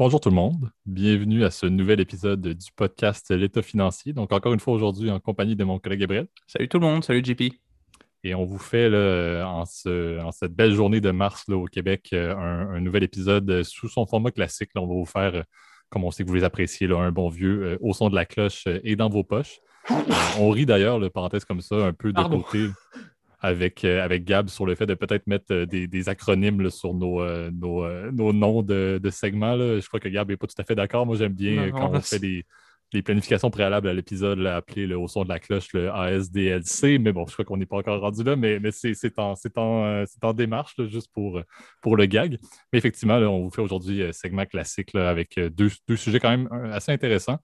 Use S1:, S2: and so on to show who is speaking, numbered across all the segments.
S1: Bonjour tout le monde, bienvenue à ce nouvel épisode du podcast L'État financier. Donc encore une fois aujourd'hui en compagnie de mon collègue Gabriel.
S2: Salut tout le monde, salut JP.
S1: Et on vous fait en, cette belle journée de mars au Québec euh, un, nouvel épisode sous son format classique. on va vous faire, euh, comme on sait que vous les appréciez, un bon vieux euh, au son de la cloche et dans vos poches. on rit d'ailleurs, le parenthèse comme ça, un peu de côté avec, euh, avec Gab sur le fait de peut-être mettre euh, des, acronymes sur nos, euh, nos, noms de, segments. Je crois que Gab n'est pas tout à fait d'accord. Moi, j'aime bien quand on fait des, planifications préalables à l'épisode, appeler au son de la cloche le ASDLC. Mais bon, je crois qu'on n'est pas encore rendu là, mais, mais c'est en, en, démarche, juste pour, pour le gag. Mais effectivement, on vous fait aujourd'hui un segment classique avec deux, deux, sujets quand même assez intéressants.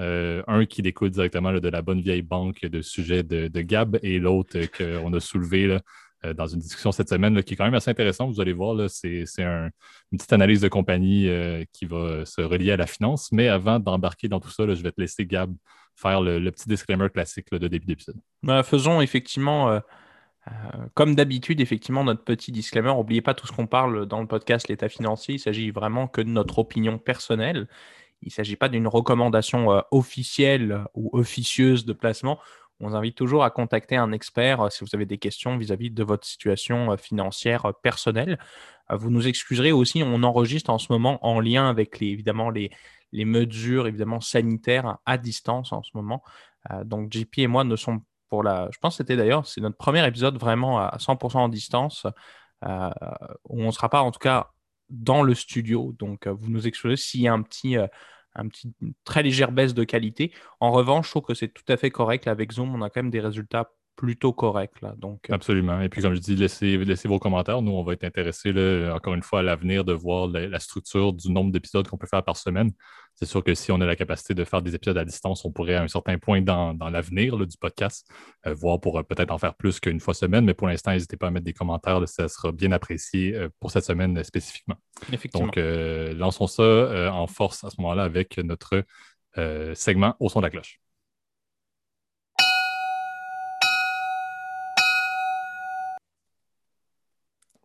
S1: Euh, un qui découle directement de la bonne vieille banque de sujets de, Gab et l'autre qu'on a soulevé euh, dans une discussion cette semaine qui est quand même assez intéressante. Vous allez voir, c'est une petite analyse de compagnie euh, qui va se relier à la finance. Mais avant d'embarquer dans tout ça, je vais te laisser Gab faire le, petit disclaimer classique de début d'épisode.
S2: Bah, faisons effectivement. comme d'habitude, effectivement, notre petit disclaimer, n'oubliez pas tout ce qu'on parle dans le podcast L'État financier, il s'agit vraiment que de notre opinion personnelle il ne s'agit pas d'une recommandation euh, officielle ou officieuse de placement. On vous invite toujours à contacter un expert euh, si vous avez des questions vis-à-vis de votre situation euh, financière personnelle. Vous nous excuserez aussi, on enregistre en ce moment en lien avec les, évidemment les, les mesures évidemment sanitaires à distance en ce moment. donc JP et moi ne sommes pour la, je pense que c'était d'ailleurs, c'est notre premier épisode vraiment à 100% en distance, où on ne sera pas en tout cas dans le studio. Donc vous nous excusez s'il y a un petit un petit, une très légère baisse de qualité. En revanche, je trouve que c'est tout à fait correct. avec Zoom, on a quand même des résultats plutôt correct. Là, donc,
S1: euh. Absolument. Et puis, comme je dis, laissez, laissez vos commentaires. Nous, on va être intéressés, encore une fois, à l'avenir de voir la, structure du nombre d'épisodes qu'on peut faire par semaine. C'est sûr que si on a la capacité de faire des épisodes à distance, on pourrait, à un certain point dans, l'avenir du podcast, euh, voir pour euh, peut-être en faire plus qu'une fois semaine. Mais pour l'instant, n'hésitez pas à mettre des commentaires. ça sera bien apprécié pour cette semaine spécifiquement. Donc, lançons ça en force à ce moment-là avec notre segment au son de la cloche.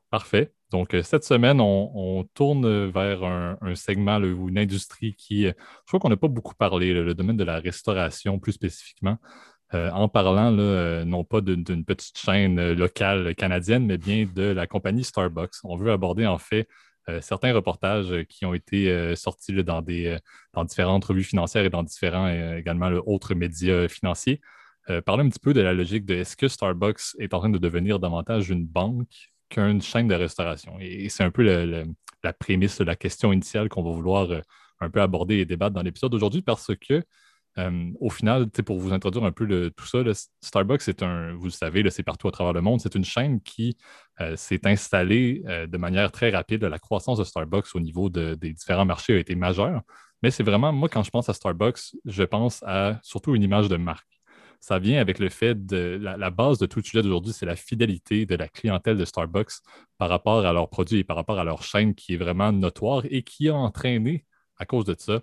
S1: Parfait. Donc, euh, cette semaine, on, tourne vers un, segment ou une industrie qui, euh, je crois qu'on n'a pas beaucoup parlé, le domaine de la restauration plus spécifiquement, euh, en parlant non pas d'une petite chaîne locale canadienne, mais bien de la compagnie Starbucks. On veut aborder en fait certains reportages qui ont été sortis dans, des, dans différentes revues financières et dans différents également autres médias financiers. parler un petit peu de la logique de est-ce que Starbucks est en train de devenir davantage une banque qu'une chaîne de restauration. Et, c'est un peu la prémisse, la question initiale qu'on va vouloir euh, un peu aborder et débattre dans l'épisode d'aujourd'hui parce que, euh, au final, pour vous introduire un peu tout ça, Starbucks, c'est un, vous le savez, c'est partout à travers le monde. C'est une chaîne qui euh, s'est installée de manière très rapide. La croissance de Starbucks au niveau des différents marchés a été majeure. Mais c'est vraiment, moi, quand je pense à Starbucks, je pense à surtout une image de marque ça vient avec le fait de la, base de tout le sujet d'aujourd'hui, c'est la fidélité de la clientèle de Starbucks par rapport à leurs produits et par rapport à leur chaîne qui est vraiment notoire et qui a entraîné, à cause de ça,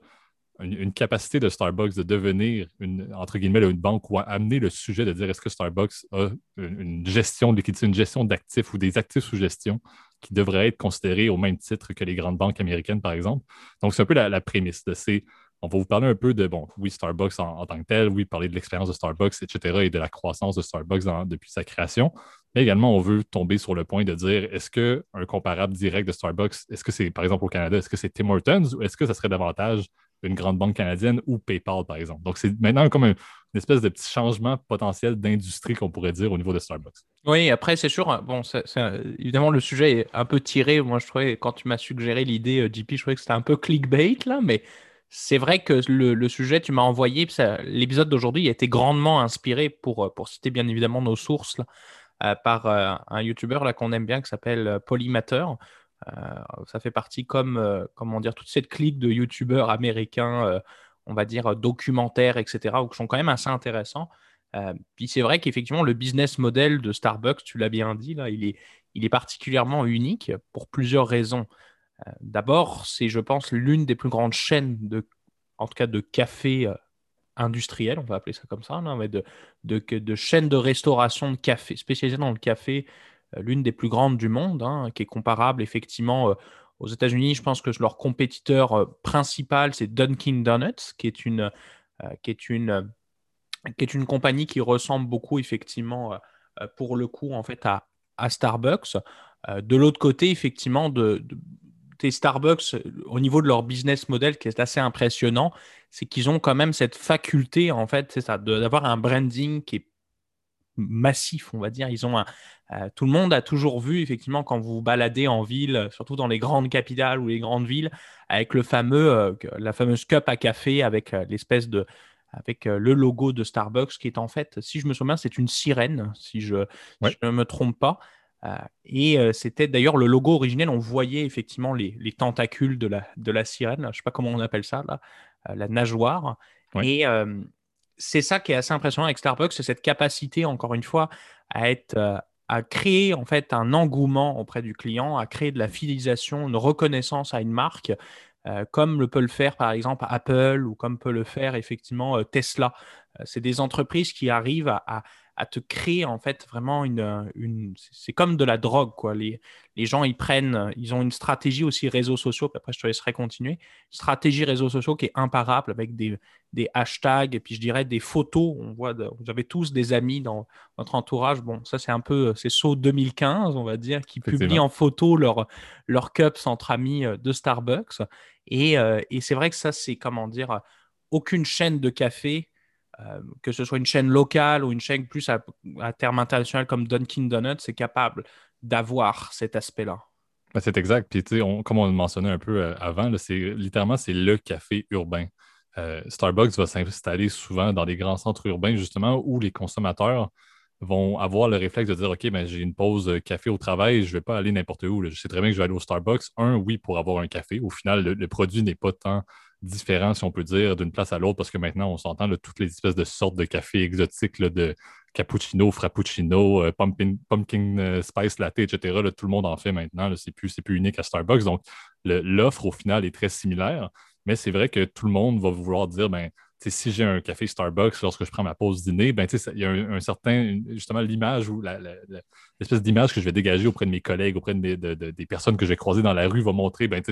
S1: une, capacité de Starbucks de devenir une, entre guillemets, une banque ou à amener le sujet de dire est-ce que Starbucks a une, gestion de une gestion d'actifs ou des actifs sous gestion qui devraient être considérés au même titre que les grandes banques américaines, par exemple? Donc, c'est un peu la, la prémisse de ces on va vous parler un peu de, bon, oui, Starbucks en, tant que tel, oui, parler de l'expérience de Starbucks, etc., et de la croissance de Starbucks depuis sa création. Mais également, on veut tomber sur le point de dire, est-ce qu'un comparable direct de Starbucks, est-ce que c'est, par exemple, au Canada, est-ce que c'est Tim Hortons ou est-ce que ça serait davantage une grande banque canadienne ou PayPal, par exemple? Donc, c'est maintenant comme une espèce de petit changement potentiel d'industrie qu'on pourrait dire au niveau de Starbucks.
S2: Oui, après, c'est sûr, bon, évidemment, le sujet est un peu tiré. Moi, je trouvais, quand tu m'as suggéré l'idée, euh, JP, je trouvais que c'était un peu clickbait, là, mais c'est vrai que le, sujet, tu m'as envoyé, l'épisode d'aujourd'hui a été grandement inspiré, pour, euh, citer bien évidemment nos sources, euh, par euh, un YouTuber qu'on aime bien qui s'appelle Polymater. ça fait partie comme, comment dire, toute cette clique de YouTubers américains, on va dire documentaires, etc., qui sont quand même assez intéressants. puis c'est vrai qu'effectivement, le business model de Starbucks, tu l'as bien dit, là, il est particulièrement unique pour plusieurs raisons. Euh, d'abord, c'est, je pense, l'une des plus grandes chaînes de, en tout cas, de café euh, industriel, on va appeler ça comme ça, mais de, de, chaînes de restauration de café, spécialisées dans le café, euh, l'une des plus grandes du monde, hein, qui est comparable effectivement aux États-Unis, je pense que leur compétiteur principal, c'est Dunkin' Donuts, qui est une, qui est une, qui est une compagnie qui ressemble beaucoup, effectivement, pour le coup, en fait, à, à Starbucks. de l'autre côté, effectivement, de, tes Starbucks, au niveau de leur business model, qui est assez impressionnant, c'est qu'ils ont quand même cette faculté, en fait, c'est ça, d'avoir un branding qui est massif, on va dire. Ils ont un, euh, tout le monde a toujours vu, effectivement, quand vous vous baladez en ville, surtout dans les grandes capitales ou les grandes villes, avec le fameux, euh, la fameuse cup à café avec euh, l'espèce de, avec le logo de Starbucks qui est en fait, si je me souviens, c'est une sirène, si je, ne me trompe pas. Et c'était d'ailleurs le logo originel, on voyait effectivement les, tentacules de la, de la sirène, je ne sais pas comment on appelle ça, là, la nageoire. Et c'est ça qui est assez impressionnant avec Starbucks, c'est cette capacité, encore une fois, à être à créer en fait un engouement auprès du client, à créer de la fidélisation, une reconnaissance à une marque, comme le peut le faire par exemple Apple ou comme peut le faire effectivement Tesla. c'est des entreprises qui arrivent à, à te créer en fait vraiment une, euh, une c'est comme de la drogue quoi. Les, les gens ils prennent, ils ont une stratégie aussi réseaux sociaux. Puis après je te laisserai continuer. Stratégie réseaux sociaux qui est imparable avec des, des hashtags et puis je dirais des photos. On voit, vous avez tous des amis dans votre entourage. Bon, ça c'est un peu c'est saut 2015 on va dire qui publient en photo leur leur cups entre amis euh, de Starbucks et, euh, et c'est vrai que ça c'est comment dire aucune chaîne de café euh, que ce soit une chaîne locale ou une chaîne plus à, terme international comme Dunkin' Donuts, c'est capable d'avoir cet aspect-là.
S1: Ben, c'est exact. Puis, comme on le mentionnait un peu euh, avant, littéralement, c'est le café urbain. Euh, Starbucks va s'installer souvent dans des grands centres urbains, justement, où les consommateurs vont avoir le réflexe de dire OK, ben, j'ai une pause café au travail, je ne vais pas aller n'importe où. Je sais très bien que je vais aller au Starbucks. Un, oui, pour avoir un café. Au final, le produit n'est pas tant différent, si on peut dire, d'une place à l'autre, parce que maintenant, on s'entend toutes les espèces de sortes de cafés exotiques, de cappuccino, frappuccino, euh, pumpkin, euh, spice latte, etc. tout le monde en fait maintenant. C'est plus, plus unique à Starbucks. Donc, l'offre, au final, est très similaire. Mais c'est vrai que tout le monde va vouloir dire, ben, si j'ai un café Starbucks lorsque je prends ma pause dîner, ben, il y a un, certain, justement, l'image ou l'espèce d'image que je vais dégager auprès de mes collègues, auprès de, des personnes que je vais croiser dans la rue, va montrer, ben,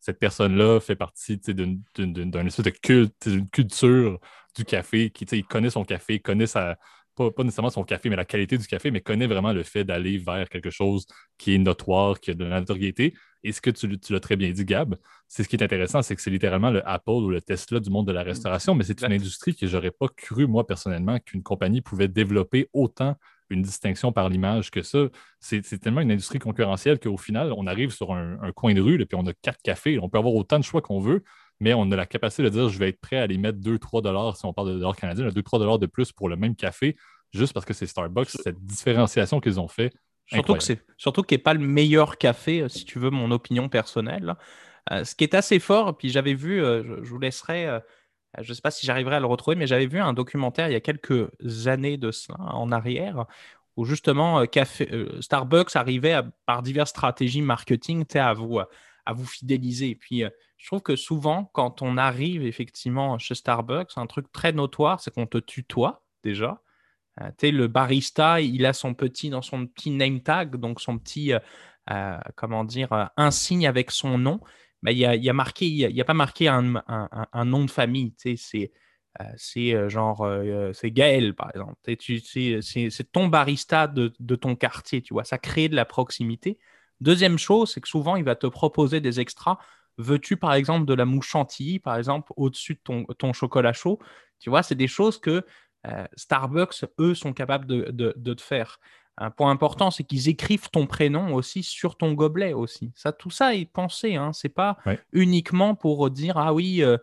S1: cette personne-là fait partie d'un espèce de culte, d'une culture du café, qui connaît son café, connaît sa, pas, nécessairement son café, mais la qualité du café, mais connaît vraiment le fait d'aller vers quelque chose qui est notoire, qui a de la notoriété. Et ce que tu, l'as très bien dit, Gab, c'est ce qui est intéressant, c'est que c'est littéralement le Apple ou le Tesla du monde de la restauration, mais c'est une industrie que j'aurais pas cru, moi, personnellement, qu'une compagnie pouvait développer autant une distinction par l'image que ça. C'est tellement une industrie concurrentielle qu'au final, on arrive sur un, coin de rue, et puis on a quatre cafés. On peut avoir autant de choix qu'on veut, mais on a la capacité de dire je vais être prêt à les mettre 2-3 dollars, si on parle de dollars canadiens, 2-3 dollars de plus pour le même café, juste parce que c'est Starbucks, cette différenciation qu'ils ont fait.
S2: Surtout que c'est surtout qu'il n'est pas le meilleur café, euh, si tu veux mon opinion personnelle. Euh, ce qui est assez fort, puis j'avais vu, euh, je, vous laisserai, je ne sais pas si j'arriverai à le retrouver, mais j'avais vu un documentaire il y a quelques années de cela, en arrière, où justement café, Starbucks arrivait par diverses stratégies marketing à vous, à vous fidéliser. Puis je trouve que souvent, quand on arrive effectivement chez Starbucks, un truc très notoire, c'est qu'on te tutoie déjà. Euh, le barista, il a son petit dans son petit name tag, donc son petit, euh, euh, comment dire, insigne avec son nom. Mais il y a, y a marqué, il y a, pas marqué un, nom de famille. C'est c'est genre, c'est Gaël, par exemple. C'est ton barista de, de, ton quartier, tu vois. Ça crée de la proximité. Deuxième chose, c'est que souvent, il va te proposer des extras. Veux-tu, par exemple, de la mouche chantilly, par exemple, au-dessus de ton, ton chocolat chaud? Tu vois, c'est des choses que euh, Starbucks, eux, sont capables de, de, te faire. Un point important, c'est qu'ils écrivent ton prénom aussi sur ton gobelet aussi. Ça, tout ça est pensé. Hein. C'est pas uniquement pour dire ah oui, euh,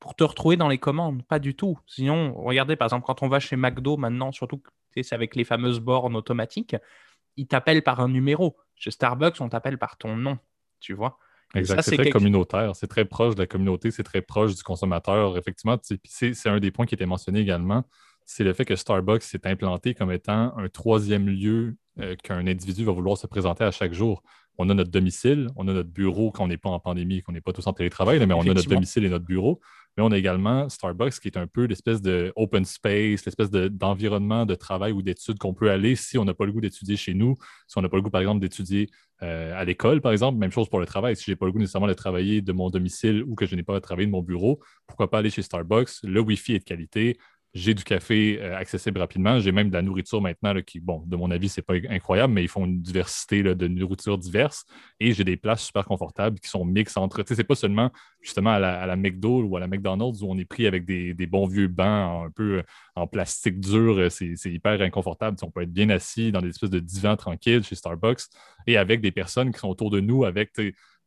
S2: pour te retrouver dans les commandes. Pas du tout. Sinon, regardez par exemple quand on va chez McDo maintenant, surtout c'est avec les fameuses bornes automatiques, ils t'appellent par un numéro. Chez Starbucks, on t'appelle par ton nom. Tu vois.
S1: Exact. C'est très communautaire, c'est très proche de la communauté, c'est très proche du consommateur. Effectivement, c'est un des points qui était mentionné également c'est le fait que Starbucks s'est implanté comme étant un troisième lieu euh, qu'un individu va vouloir se présenter à chaque jour. On a notre domicile, on a notre bureau quand on n'est pas en pandémie, qu'on n'est pas tous en télétravail, mais on a notre domicile et notre bureau. Mais on a également Starbucks qui est un peu l'espèce de open space, l'espèce d'environnement de, travail ou d'études qu'on peut aller si on n'a pas le goût d'étudier chez nous, si on n'a pas le goût, par exemple, d'étudier euh, à l'école, par exemple. Même chose pour le travail. Si je n'ai pas le goût nécessairement de travailler de mon domicile ou que je n'ai pas à travailler de mon bureau, pourquoi pas aller chez Starbucks? Le Wi-Fi est de qualité j'ai du café euh, accessible rapidement. J'ai même de la nourriture maintenant qui, bon, de mon avis, c'est pas incroyable, mais ils font une diversité de nourriture diverse. Et j'ai des places super confortables qui sont mixtes entre. Tu sais, c'est pas seulement justement à la, à McDo ou à la McDonald's où on est pris avec des, bons vieux bancs un peu en plastique dur. Euh, c'est hyper inconfortable. on peut être bien assis dans des espèces de divans tranquilles chez Starbucks et avec des personnes qui sont autour de nous avec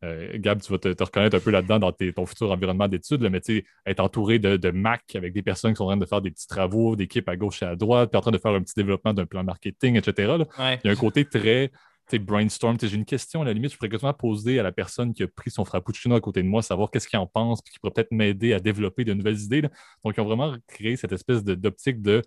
S1: euh, Gab, tu vas te, reconnaître un peu là-dedans dans ton futur environnement d'études, mais tu être entouré de, Mac avec des personnes qui sont en train de faire des petits travaux d'équipe à gauche et à droite, puis en train de faire un petit développement d'un plan marketing, etc. Il y a un côté très brainstorm. J'ai une question, à la limite, je pourrais quasiment poser à la personne qui a pris son frappuccino à côté de moi, savoir qu'est-ce qu'il en pense, puis qui pourrait peut-être m'aider à développer de nouvelles idées. Donc, ils ont vraiment créé cette espèce d'optique de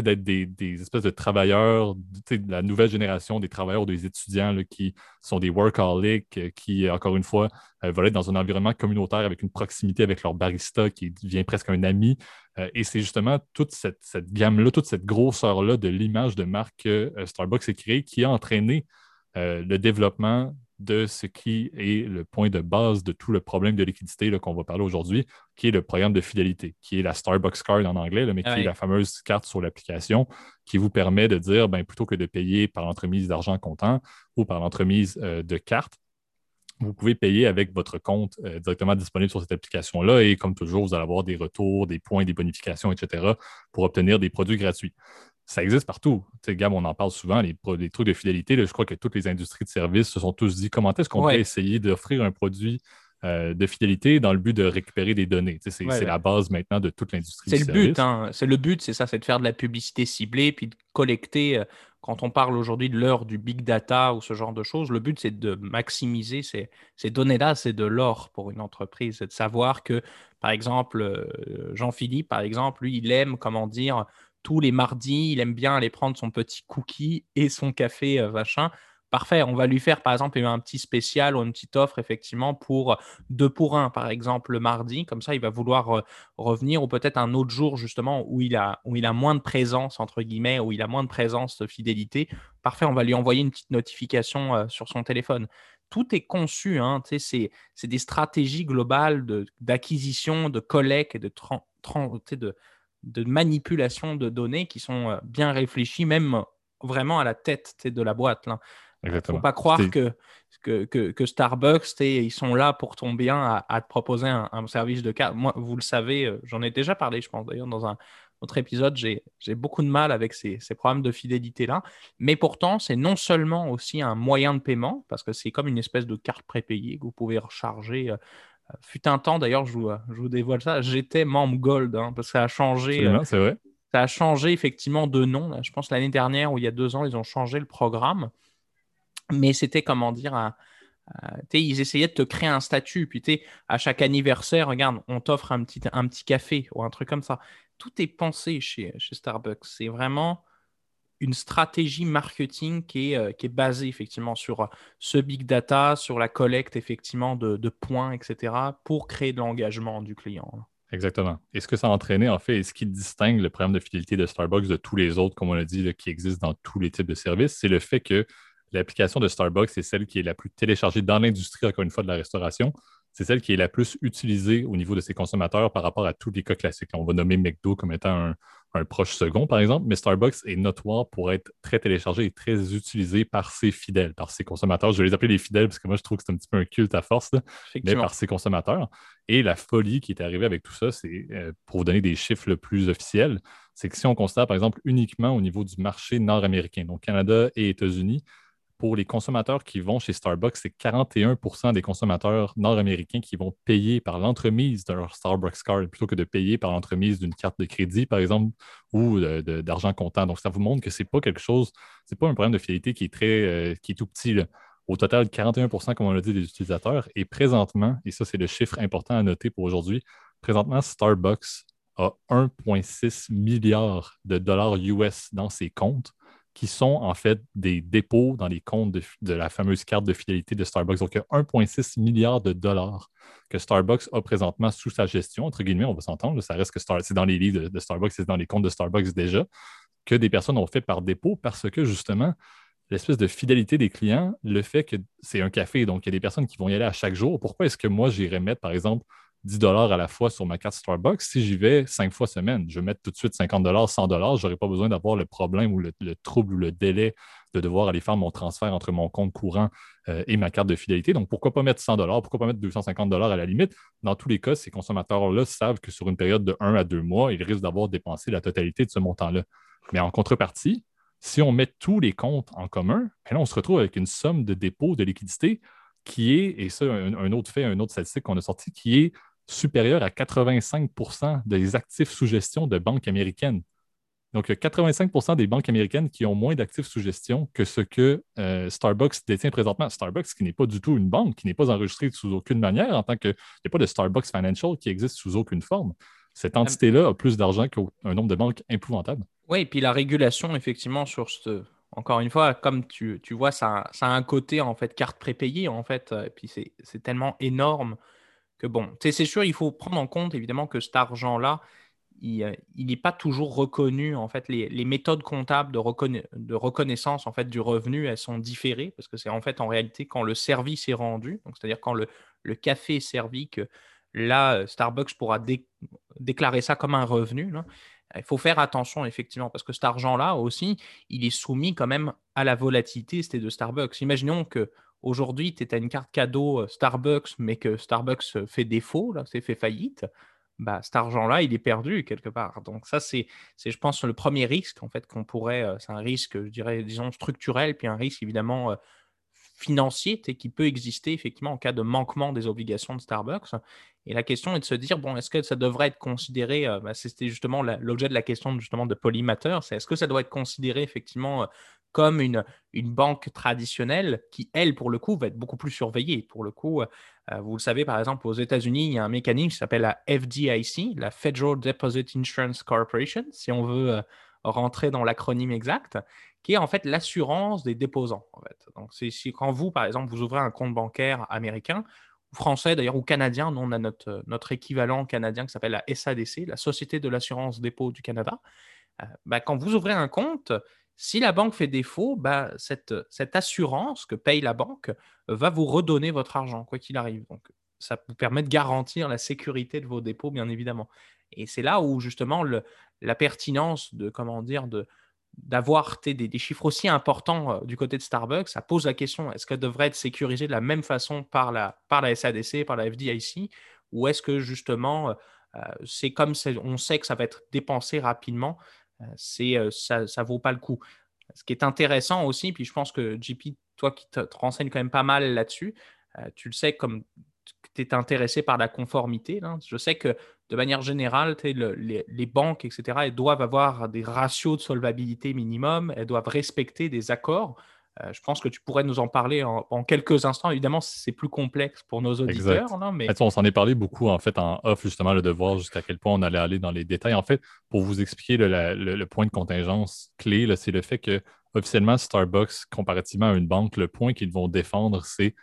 S1: d'être des, espèces de travailleurs, de la nouvelle génération des travailleurs, des étudiants qui sont des workaholics, euh, qui, encore une fois, euh, veulent être dans un environnement communautaire avec une proximité avec leur barista qui devient presque un ami. Euh, et c'est justement toute cette, gamme-là, toute cette grosseur-là de l'image de marque que Starbucks a créée qui a entraîné le développement de ce qui est le point de base de tout le problème de liquidité qu'on va parler aujourd'hui, qui est le programme de fidélité, qui est la Starbucks Card en anglais, mais qui est la fameuse carte sur l'application qui vous permet de dire, ben, plutôt que de payer par l'entremise d'argent comptant ou par l'entremise euh, de carte, vous pouvez payer avec votre compte euh, directement disponible sur cette application-là et comme toujours, vous allez avoir des retours, des points, des bonifications, etc. pour obtenir des produits gratuits ça existe partout. Tu sais, Gab, on en parle souvent, les, trucs de fidélité. je crois que toutes les industries de services se sont tous dit comment est-ce qu'on peut essayer d'offrir un produit euh, de fidélité dans le but de récupérer des données? c'est la base maintenant de toute l'industrie.
S2: C'est le but, hein. c'est le but, c'est ça, c'est de faire de la publicité ciblée, puis de collecter. Euh, quand on parle aujourd'hui de l'heure du big data ou ce genre de choses, le but c'est de maximiser ces, ces données-là, c'est de l'or pour une entreprise, c'est de savoir que, par exemple, euh, Jean-Philippe, par exemple, lui, il aime, comment dire, tous les mardis, il aime bien aller prendre son petit cookie et son café euh. Parfait, on va lui faire par exemple un petit spécial ou une petite offre effectivement pour deux pour un par exemple le mardi, comme ça il va vouloir euh, revenir ou peut-être un autre jour justement où il, a, où il a moins de présence entre guillemets, où il a moins de présence de fidélité. Parfait, on va lui envoyer une petite notification euh, sur son téléphone tout est conçu. Hein, c'est, des stratégies globales d'acquisition, de, collecte et de, de, de manipulation de données qui sont euh, bien réfléchies, même vraiment à la tête de la boîte. Il ne faut pas croire que, que, que, Starbucks, ils sont là pour ton bien à, te proposer un, service de carte. Moi, vous le savez, euh, j'en ai déjà parlé, je pense d'ailleurs, dans un autre épisode, j'ai beaucoup de mal avec ces, ces programmes de fidélité-là. Mais pourtant, c'est non seulement aussi un moyen de paiement, parce que c'est comme une espèce de carte prépayée que vous pouvez recharger euh, fut un temps, d'ailleurs, je vous, je vous dévoile ça, j'étais membre Gold, hein, parce que ça a changé.
S1: Euh, c'est vrai.
S2: Ça a changé effectivement de nom. Je pense l'année dernière ou il y a deux ans, ils ont changé le programme. Mais c'était, comment dire, un, ils essayaient de te créer un statut. Puis, à chaque anniversaire, regarde, on t'offre un petit, un petit café ou un truc comme ça. Tout est pensé chez, chez Starbucks. C'est vraiment une stratégie marketing qui est, euh, basée effectivement sur euh, ce big data, sur la collecte effectivement de, points, etc., pour créer de l'engagement du client.
S1: Exactement. Et ce que ça a entraîné, en fait, et ce qui distingue le programme de fidélité de Starbucks de tous les autres, comme on l'a dit, qui existent dans tous les types de services, c'est le fait que l'application de Starbucks est celle qui est la plus téléchargée dans l'industrie, encore une fois, de la restauration c'est celle qui est la plus utilisée au niveau de ses consommateurs par rapport à tous les cas classiques. On va nommer McDo comme étant un, proche second, par exemple, mais Starbucks est notoire pour être très téléchargé et très utilisé par ses fidèles, par ses consommateurs. Je vais les appeler les fidèles parce que moi, je trouve que c'est un petit peu un culte à force, mais par ses consommateurs. Et la folie qui est arrivée avec tout ça, c'est, euh, pour vous donner des chiffres le plus officiels, c'est que si on constate, par exemple, uniquement au niveau du marché nord-américain, donc Canada et États-Unis, pour les consommateurs qui vont chez Starbucks, c'est 41% des consommateurs nord-américains qui vont payer par l'entremise de leur Starbucks card plutôt que de payer par l'entremise d'une carte de crédit, par exemple, ou d'argent comptant. Donc, ça vous montre que ce n'est pas quelque chose, ce n'est pas un problème de fidélité qui est très, euh, qui est tout petit. Au total, 41% comme on l'a dit, des utilisateurs. Et présentement, et ça, c'est le chiffre important à noter pour aujourd'hui, présentement, Starbucks a 1,6 milliard de dollars US dans ses comptes qui sont en fait des dépôts dans les comptes de, la fameuse carte de fidélité de Starbucks. Donc, il y a 1,6 milliard de dollars que Starbucks a présentement sous sa gestion. Entre guillemets, on va s'entendre, ça reste que c'est dans les livres de, Starbucks, c'est dans les comptes de Starbucks déjà, que des personnes ont fait par dépôt parce que justement, l'espèce de fidélité des clients, le fait que c'est un café, donc il y a des personnes qui vont y aller à chaque jour. Pourquoi est-ce que moi, j'irais mettre, par exemple, 10 dollars à la fois sur ma carte Starbucks. Si j'y vais cinq fois semaine, je vais mettre tout de suite 50 dollars, 100 dollars. Je n'aurai pas besoin d'avoir le problème ou le, trouble ou le délai de devoir aller faire mon transfert entre mon compte courant euh, et ma carte de fidélité. Donc, pourquoi pas mettre 100 dollars? Pourquoi pas mettre 250 dollars à la limite? Dans tous les cas, ces consommateurs-là savent que sur une période de 1 à 2 mois, ils risquent d'avoir dépensé la totalité de ce montant-là. Mais en contrepartie, si on met tous les comptes en commun, ben on se retrouve avec une somme de dépôt de liquidité qui est, et ça, un autre fait, un autre statistique qu'on a sorti, qui est supérieur à 85% des actifs sous gestion de banques américaines. Donc, il y a 85% des banques américaines qui ont moins d'actifs sous gestion que ce que euh, Starbucks détient présentement. Starbucks, qui n'est pas du tout une banque, qui n'est pas enregistrée sous aucune manière, en tant que. Il n'y a pas de Starbucks Financial qui existe sous aucune forme. Cette entité-là a plus d'argent qu'un nombre de banques épouvantable.
S2: Oui, et puis la régulation, effectivement, sur ce. Encore une fois, comme tu, vois, ça, ça, a un côté, en fait, carte prépayée, en fait. Et puis, c'est tellement énorme bon, c'est sûr, il faut prendre en compte évidemment que cet argent-là, il n'est euh, pas toujours reconnu. En fait, les, méthodes comptables de, reconnaissance du revenu, elles sont différées parce que c'est en fait en réalité quand le service est rendu, c'est-à-dire quand le, café est servi, que là, euh, Starbucks pourra déclarer ça comme un revenu. Il faut faire attention, effectivement, parce que cet argent-là aussi, il est soumis quand même à la volatilité de Starbucks. Imaginons que aujourd'hui, tu as une carte cadeau euh, Starbucks, mais que Starbucks euh, fait défaut, là, c'est fait faillite, bah, cet argent-là, il est perdu quelque part. Donc ça, c'est, je pense, le premier risque en fait qu'on pourrait, euh, c'est un risque, je dirais, disons structurel, puis un risque évidemment financier qui peut exister effectivement en cas de manquement des obligations de Starbucks. Et la question est de se dire, bon, est-ce que ça devrait être considéré, bah, c'était justement l'objet de la question justement de Polymatter, c'est est-ce que ça doit être considéré effectivement comme une, une banque traditionnelle qui, elle, pour le coup, va être beaucoup plus surveillée. Pour le coup, euh, vous le savez, par exemple, aux États-Unis, il y a un mécanisme qui s'appelle la FDIC, la Federal Deposit Insurance Corporation, si on veut euh, rentrer dans l'acronyme exact, qui est en fait l'assurance des déposants. Donc, c'est quand vous, par exemple, vous ouvrez un compte bancaire américain, français d'ailleurs, ou canadien, nous on a notre, notre équivalent canadien qui s'appelle la SADC, la Société de l'assurance dépôt du Canada. Euh, bah, quand vous ouvrez un compte, si la banque fait défaut, bah, cette, assurance que paye la banque euh, va vous redonner votre argent, quoi qu'il arrive. Donc, ça vous permet de garantir la sécurité de vos dépôts, bien évidemment. Et c'est là où, justement, la pertinence de, comment dire, de, d'avoir des, chiffres aussi importants euh, du côté de Starbucks, ça pose la question est-ce qu'elle devrait être sécurisée de la même façon par la, par la SADC, par la FDIC, ou est-ce que justement euh, c'est comme on sait que ça va être dépensé rapidement, c'est, ça ne vaut pas le coup. Ce qui est intéressant aussi, puis je pense que JP, toi qui te, renseignes quand même pas mal là-dessus, tu le sais comme tu es intéressé par la conformité. Je sais que de manière générale, les, les, banques, etc., elles doivent avoir des ratios de solvabilité minimum, elles doivent respecter des accords. Euh, je pense que tu pourrais nous en parler en, quelques instants. Évidemment, c'est plus complexe pour nos auditeurs. mais...
S1: on s'en est parlé beaucoup en fait en off, justement, le de voir jusqu'à quel point on allait aller dans les détails. En fait, pour vous expliquer le, point de contingence clé, c'est le fait que officiellement, Starbucks, comparativement à une banque, le point qu'ils vont défendre, c'est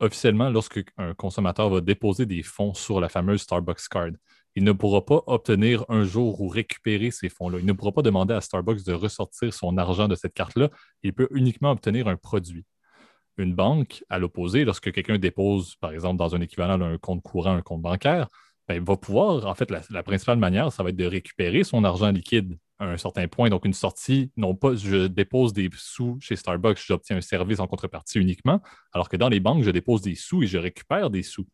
S1: officiellement lorsque un consommateur va déposer des fonds sur la fameuse Starbucks Card il ne pourra pas obtenir un jour ou récupérer ces fonds-là. Il ne pourra pas demander à Starbucks de ressortir son argent de cette carte-là. Il peut uniquement obtenir un produit. Une banque, à l'opposé, lorsque quelqu'un dépose, par exemple, dans un équivalent d'un compte courant, un compte bancaire, ben, va pouvoir, en fait, la, principale manière, ça va être de récupérer son argent liquide à un certain point. Donc, une sortie, non pas je dépose des sous chez Starbucks, j'obtiens un service en contrepartie uniquement, alors que dans les banques, je dépose des sous et je récupère des sous.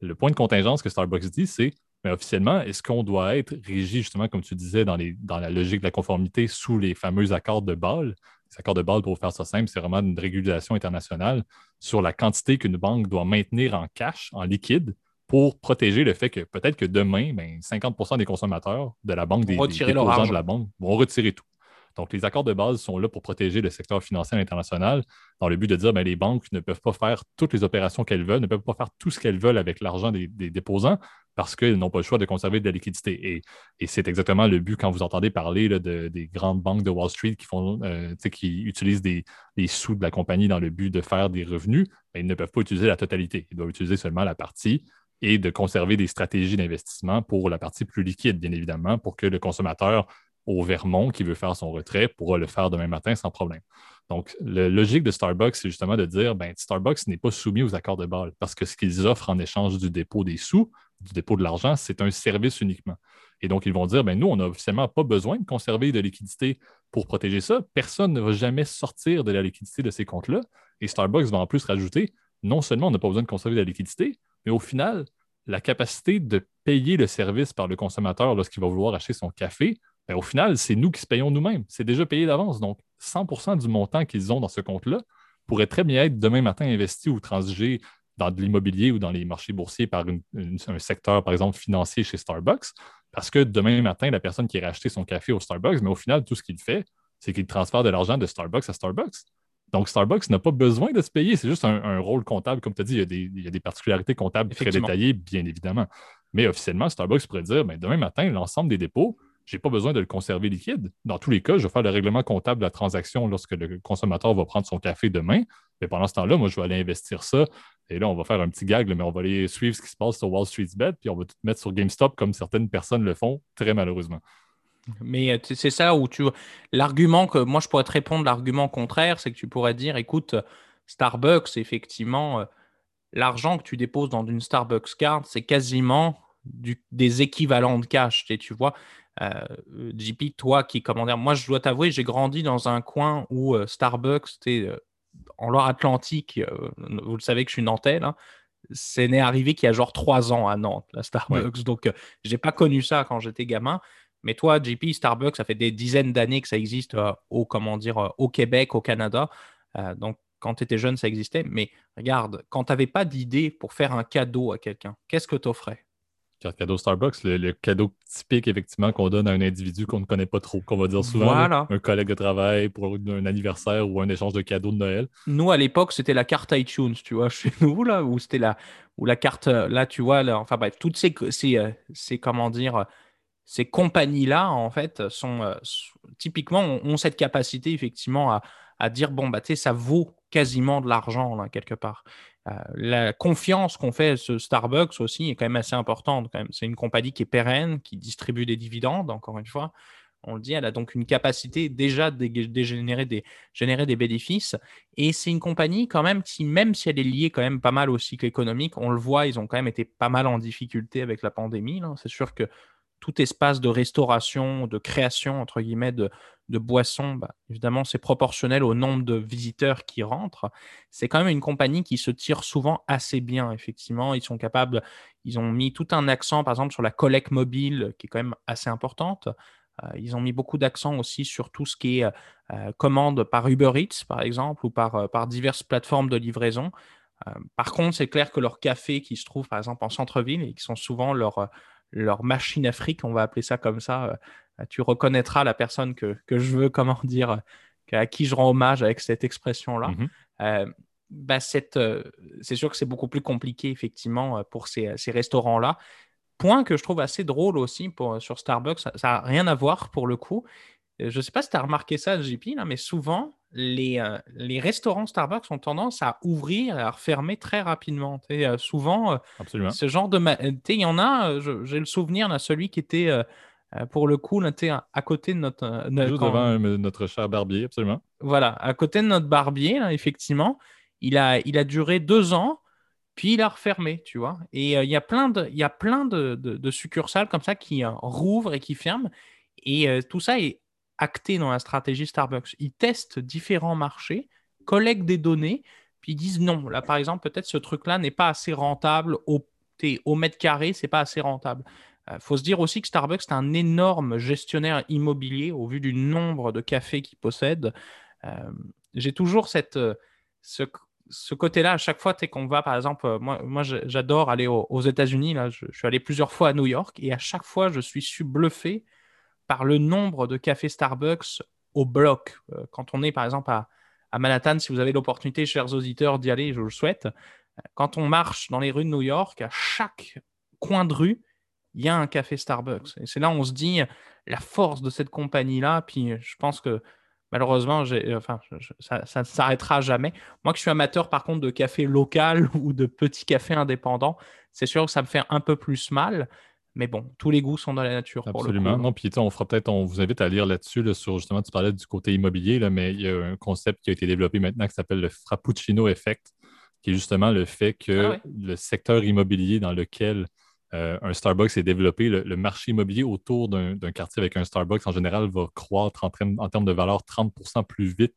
S1: Le point de contingence que Starbucks dit, c'est mais officiellement, est-ce qu'on doit être régi, justement, comme tu disais, dans, les, dans la logique de la conformité sous les fameux accords de Bâle? Les accords de Bâle, pour faire ça simple, c'est vraiment une régulation internationale sur la quantité qu'une banque doit maintenir en cash, en liquide, pour protéger le fait que peut-être que demain, 50% ben, des consommateurs de la banque, des, des déposants de la banque, vont retirer tout. Donc, les accords de base sont là pour protéger le secteur financier international dans le but de dire que ben, les banques ne peuvent pas faire toutes les opérations qu'elles veulent, ne peuvent pas faire tout ce qu'elles veulent avec l'argent des, déposants parce qu'ils n'ont pas le choix de conserver de la liquidité. Et, c'est exactement le but quand vous entendez parler de, des grandes banques de Wall Street qui, font, euh, qui utilisent des, sous de la compagnie dans le but de faire des revenus. Ben, ils ne peuvent pas utiliser la totalité. Ils doivent utiliser seulement la partie et de conserver des stratégies d'investissement pour la partie plus liquide, bien évidemment, pour que le consommateur au Vermont qui veut faire son retrait pourra le faire demain matin sans problème. Donc, la logique de Starbucks, c'est justement de dire ben, Starbucks n'est pas soumis aux accords de balle parce que ce qu'ils offrent en échange du dépôt des sous, du dépôt de l'argent, c'est un service uniquement. Et donc, ils vont dire ben, nous, on n'a officiellement pas besoin de conserver de liquidité pour protéger ça. Personne ne va jamais sortir de la liquidité de ces comptes-là. Et Starbucks va en plus rajouter non seulement on n'a pas besoin de conserver de la liquidité, mais au final, la capacité de payer le service par le consommateur lorsqu'il va vouloir acheter son café ben, au final, c'est nous qui se payons nous-mêmes. C'est déjà payé d'avance. Donc, 100% du montant qu'ils ont dans ce compte-là pourrait très bien être demain matin investi ou transigé dans de l'immobilier ou dans les marchés boursiers par un secteur, par exemple, financier chez Starbucks. Parce que demain matin, la personne qui irait acheter son café au Starbucks, mais au final, tout ce qu'il fait, c'est qu'il transfère de l'argent de Starbucks à Starbucks. Donc, Starbucks n'a pas besoin de se payer. C'est juste un, rôle comptable. Comme tu as dit, il y, a des, particularités comptables très détaillées, bien évidemment. Mais officiellement, Starbucks pourrait dire ben, demain matin, l'ensemble des dépôts, je n'ai pas besoin de le conserver liquide. Dans tous les cas, je vais faire le règlement comptable de la transaction lorsque le consommateur va prendre son café demain. Mais pendant ce temps-là, moi, je vais aller investir ça. Et là, on va faire un petit gag, mais on va aller suivre ce qui se passe sur Wall Street's Bet, puis on va tout mettre sur GameStop comme certaines personnes le font, très malheureusement.
S2: Mais euh, c'est ça où tu. L'argument que moi, je pourrais te répondre, l'argument contraire, c'est que tu pourrais dire écoute, Starbucks, effectivement, euh, l'argent que tu déposes dans une Starbucks card, c'est quasiment des équivalents de cash. Tu vois, euh, JP, toi qui comment moi je dois t'avouer, j'ai grandi dans un coin où euh, Starbucks, c'était euh, en Loire-Atlantique, vous le savez que je suis nantais, là, c'est né arrivé qu'il y a genre trois ans à Nantes, la Starbucks. Donc, je n'ai pas connu ça quand j'étais gamin. Mais toi, JP, Starbucks, ça fait des dizaines d'années que ça existe au, comment dire, au Québec, au Canada. donc, quand tu étais jeune, ça existait. Mais regarde, quand tu n'avais pas d'idée pour faire un cadeau à quelqu'un, qu'est-ce que tu offrais
S1: Carte cadeau Starbucks, le, cadeau typique effectivement qu'on donne à un individu qu'on ne connaît pas trop, qu'on va dire souvent un collègue de travail pour un anniversaire ou un échange de cadeaux de Noël.
S2: Nous à l'époque c'était la carte iTunes, tu vois, chez nous là, ou c'était la la carte là, tu vois, enfin bref, toutes ces, ces, euh, ces comment dire ces compagnies là en fait sont, euh, typiquement ont, cette capacité effectivement à, à dire bon bah tu sais ça vaut quasiment de l'argent là quelque part. Euh, la confiance qu'on fait à ce Starbucks aussi est quand même assez importante. C'est une compagnie qui est pérenne, qui distribue des dividendes, encore une fois. On le dit, elle a donc une capacité déjà de, générer, des, générer des bénéfices. Et c'est une compagnie quand même qui, même si elle est liée quand même pas mal au cycle économique, on le voit, ils ont quand même été pas mal en difficulté avec la pandémie. C'est sûr que tout espace de restauration, de création, entre guillemets, de, boissons, bah, évidemment, c'est proportionnel au nombre de visiteurs qui rentrent. C'est quand même une compagnie qui se tire souvent assez bien, effectivement. Ils sont capables, ils ont mis tout un accent, par exemple, sur la collecte mobile, qui est quand même assez importante. Euh, ils ont mis beaucoup d'accent aussi sur tout ce qui est euh, euh, commande par Uber Eats, par exemple, ou par, par diverses plateformes de livraison. par contre, c'est clair que leurs cafés qui se trouvent, par exemple, en centre-ville et qui sont souvent leur leur machine afrique, on va appeler ça comme ça. Euh, tu reconnaîtras la personne que, je veux, comment dire, à qui je rends hommage avec cette expression-là. Mhm. Euh, bah, euh, c'est sûr que c'est beaucoup plus compliqué, effectivement, pour ces, restaurants-là. Point que je trouve assez drôle aussi pour, sur Starbucks, ça n'a rien à voir pour le coup. Je ne sais pas si tu as remarqué ça, JP, là, mais souvent, les, euh, les, restaurants Starbucks ont tendance à ouvrir et à refermer très rapidement. Euh, souvent, euh, ce genre de. Il y en a, j'ai le souvenir d'un celui qui était, pour le coup, là, à côté de notre.
S1: Juste devant notre cher barbier, absolument.
S2: Voilà, à côté de notre barbier, effectivement. Il a, il a duré deux ans, puis il a refermé, tu vois. Et il y a plein, de, il y a plein de, de, de succursales comme ça qui rouvrent et qui ferment. Et tout ça est acté dans la stratégie Starbucks. Ils testent différents marchés, collectent des données, puis ils disent non, là par exemple, peut-être ce truc-là n'est pas assez rentable au, mètre carré, c'est pas assez rentable. Il euh, faut se dire aussi que Starbucks est un énorme gestionnaire immobilier au vu du nombre de cafés qu'il possède. Euh, j'ai toujours cette, euh, ce, côté-là, à chaque fois qu'on va, par exemple, moi, moi j'adore aller aux, États-Unis. Je, je, suis allé plusieurs fois à New York et à chaque fois, je suis bluffé par le nombre de cafés Starbucks au bloc. Euh, quand on est par exemple à, Manhattan, si vous avez l'opportunité, chers auditeurs, d'y aller, je le souhaite. Quand on marche dans les rues de New York, à chaque coin de rue, il y a un café Starbucks. Et c'est là où on se dit la force de cette compagnie-là. Puis je pense que malheureusement, enfin, ça ne s'arrêtera jamais. Moi, qui suis amateur par contre de café local ou de petits cafés indépendants, c'est sûr que ça me fait un peu plus mal. Mais bon, tous les goûts sont dans la nature.
S1: Absolument.
S2: Pour
S1: Non, puis on fera peut-être, on vous invite à lire là-dessus, sur justement, tu parlais du côté immobilier, là, mais il y a un concept qui a été développé maintenant qui s'appelle le Frappuccino Effect, qui est justement le fait que ah le secteur immobilier dans lequel euh, un Starbucks est développé, le, marché immobilier autour d'un quartier avec un Starbucks en général va croître en, en termes de valeur 30% plus vite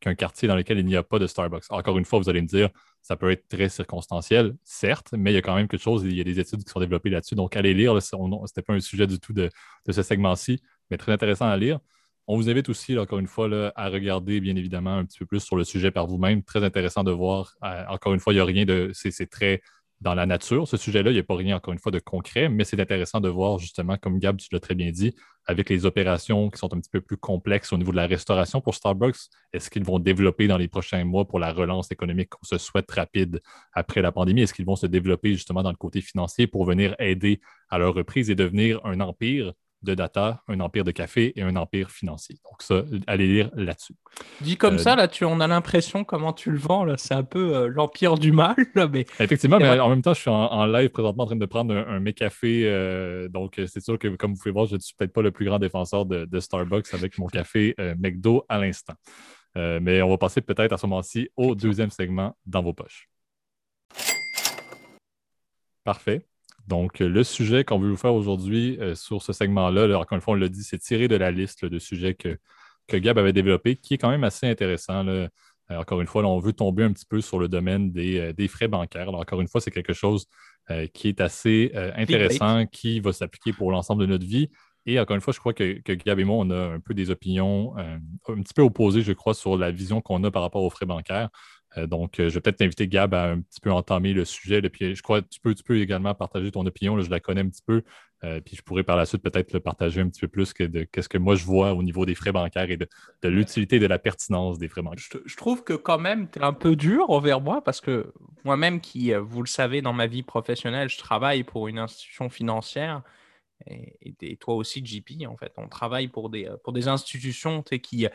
S1: qu'un quartier dans lequel il n'y a pas de Starbucks. Encore une fois, vous allez me dire, ça peut être très circonstanciel, certes, mais il y a quand même quelque chose, il y a des études qui sont développées là-dessus. Donc, allez lire, ce n'était pas un sujet du tout de, ce segment-ci, mais très intéressant à lire. On vous invite aussi, encore une fois, à regarder, bien évidemment, un petit peu plus sur le sujet par vous-même. Très intéressant de voir. Euh, encore une fois, il n'y a rien de. C'est très dans la nature. Ce sujet-là, il n'y a pas rien, encore une fois, de concret, mais c'est intéressant de voir, justement, comme Gab, tu l'as très bien dit, avec les opérations qui sont un petit peu plus complexes au niveau de la restauration pour Starbucks, est-ce qu'ils vont développer dans les prochains mois pour la relance économique qu'on se souhaite rapide après la pandémie? Est-ce qu'ils vont se développer justement dans le côté financier pour venir aider à leur reprise et devenir un empire? De data, un empire de café et un empire financier. Donc ça, allez lire là-dessus.
S2: Dit comme euh, ça, là, tu, on a l'impression comment tu le vends, là, c'est un peu euh, l'empire du mal. Là, mais...
S1: Effectivement, mais en même temps, je suis en, live présentement en train de prendre un, un café. Euh, donc c'est sûr que, comme vous pouvez voir, je ne suis peut-être pas le plus grand défenseur de, Starbucks avec mon café McDo à l'instant. mais on va passer peut-être à ce moment-ci au deuxième segment dans vos poches. Parfait. Donc, le sujet qu'on veut vous faire aujourd'hui euh, sur ce segment-là, encore une fois, on l'a dit, c'est tiré de la liste de sujets que, que, Gab avait développé, qui est quand même assez intéressant. Euh, encore une fois, on veut tomber un petit peu sur le domaine des, euh, frais bancaires. encore une fois, c'est quelque chose qui est assez intéressant, qui va s'appliquer pour l'ensemble de notre vie. Et encore une fois, je crois que, que, Gab et moi, on a un peu des opinions un petit peu opposées, je crois, sur la vision qu'on a par rapport aux frais bancaires. Euh, donc, euh, je vais peut-être t'inviter, Gab, à un petit peu entamer le sujet. puis je crois que tu peux, tu peux également partager ton opinion. je la connais un petit peu. Euh, puis je pourrais par la suite peut-être le partager un petit peu plus que de qu'est-ce que moi je vois au niveau des frais bancaires et de, l'utilité de la pertinence des frais bancaires.
S2: Je, trouve que quand même, tu es un peu dur envers moi parce que moi-même, qui, vous le savez, dans ma vie professionnelle, je travaille pour une institution financière. Et, toi aussi, JP, en fait, on travaille pour des, pour des institutions qui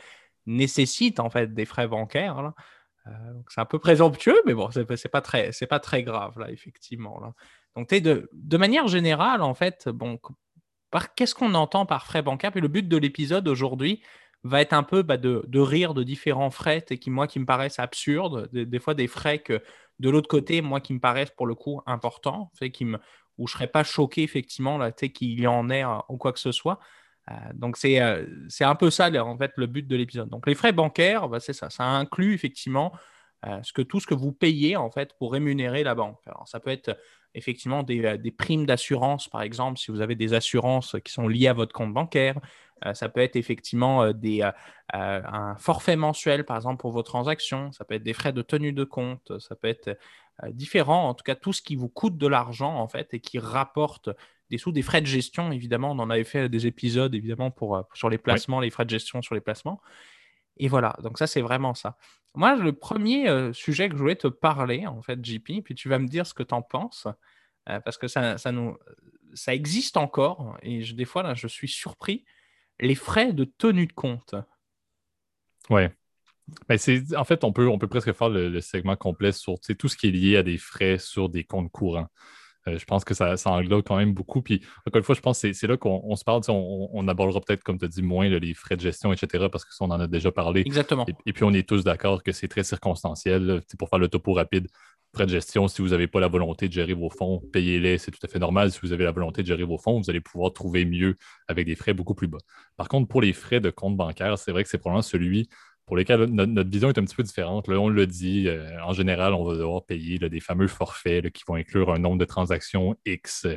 S2: nécessitent en fait des frais bancaires. Là. Euh, c'est un peu présomptueux, mais bon, c'est pas très, c'est pas très grave là, effectivement. Donc, de, manière générale, en fait, bon, par, qu'est-ce qu'on entend par frais bancaires? Et le but de l'épisode aujourd'hui va être un peu bah, de, rire de différents frais qui, moi, qui me paraissent absurdes, des, fois des frais que, de l'autre côté, moi, qui me paraissent pour le coup importants, fait, qui me, où je serais pas choqué effectivement là, qu'il y en ait euh, ou quoi que ce soit. Euh, donc euh, c'est un peu ça en fait le but de l'épisode. Donc les frais bancaires, bah, c'est ça, ça inclut effectivement euh, tout ce que vous payez en fait pour rémunérer la banque. Ça peut être effectivement des, des primes d'assurance par exemple si vous avez des assurances qui sont liées à votre compte bancaire. ça peut être effectivement des, un forfait mensuel par exemple pour vos transactions. Ça peut être des frais de tenue de compte. Ça peut être différent, en tout cas tout ce qui vous coûte de l'argent en fait et qui rapporte des sous, des frais de gestion, évidemment. On en avait fait des épisodes, évidemment, pour, euh, sur les placements, les frais de gestion sur les placements. Et voilà, donc ça, c'est vraiment ça. Moi, le premier euh, sujet que je voulais te parler, en fait, JP, puis tu vas me dire ce que tu en penses, euh, parce que ça, ça, nous, ça existe encore, et je, des fois, là, je suis surpris, les frais de tenue de compte.
S1: Ouais. Ben en fait, on peut, on peut presque faire le, le segment complet sur tout ce qui est lié à des frais sur des comptes courants. Euh, je pense que ça, englobe quand même beaucoup. Puis, encore une fois, je pense que c'est là qu'on se parle. On, abordera peut-être, comme tu as dit, moins les frais de gestion, etc., parce que ça, on en a déjà parlé.
S2: Exactement.
S1: Et, puis, on est tous d'accord que c'est très circonstanciel. Pour faire le topo rapide, frais de gestion, si vous n'avez pas la volonté de gérer vos fonds, payez-les, c'est tout à fait normal. Si vous avez la volonté de gérer vos fonds, vous allez pouvoir trouver mieux avec des frais beaucoup plus bas. Par contre, pour les frais de compte bancaire, c'est vrai que c'est probablement celui pour lesquels notre, vision est un petit peu différente. Là, on le dit, euh, en général, on va devoir payer des fameux forfaits qui vont inclure un nombre de transactions X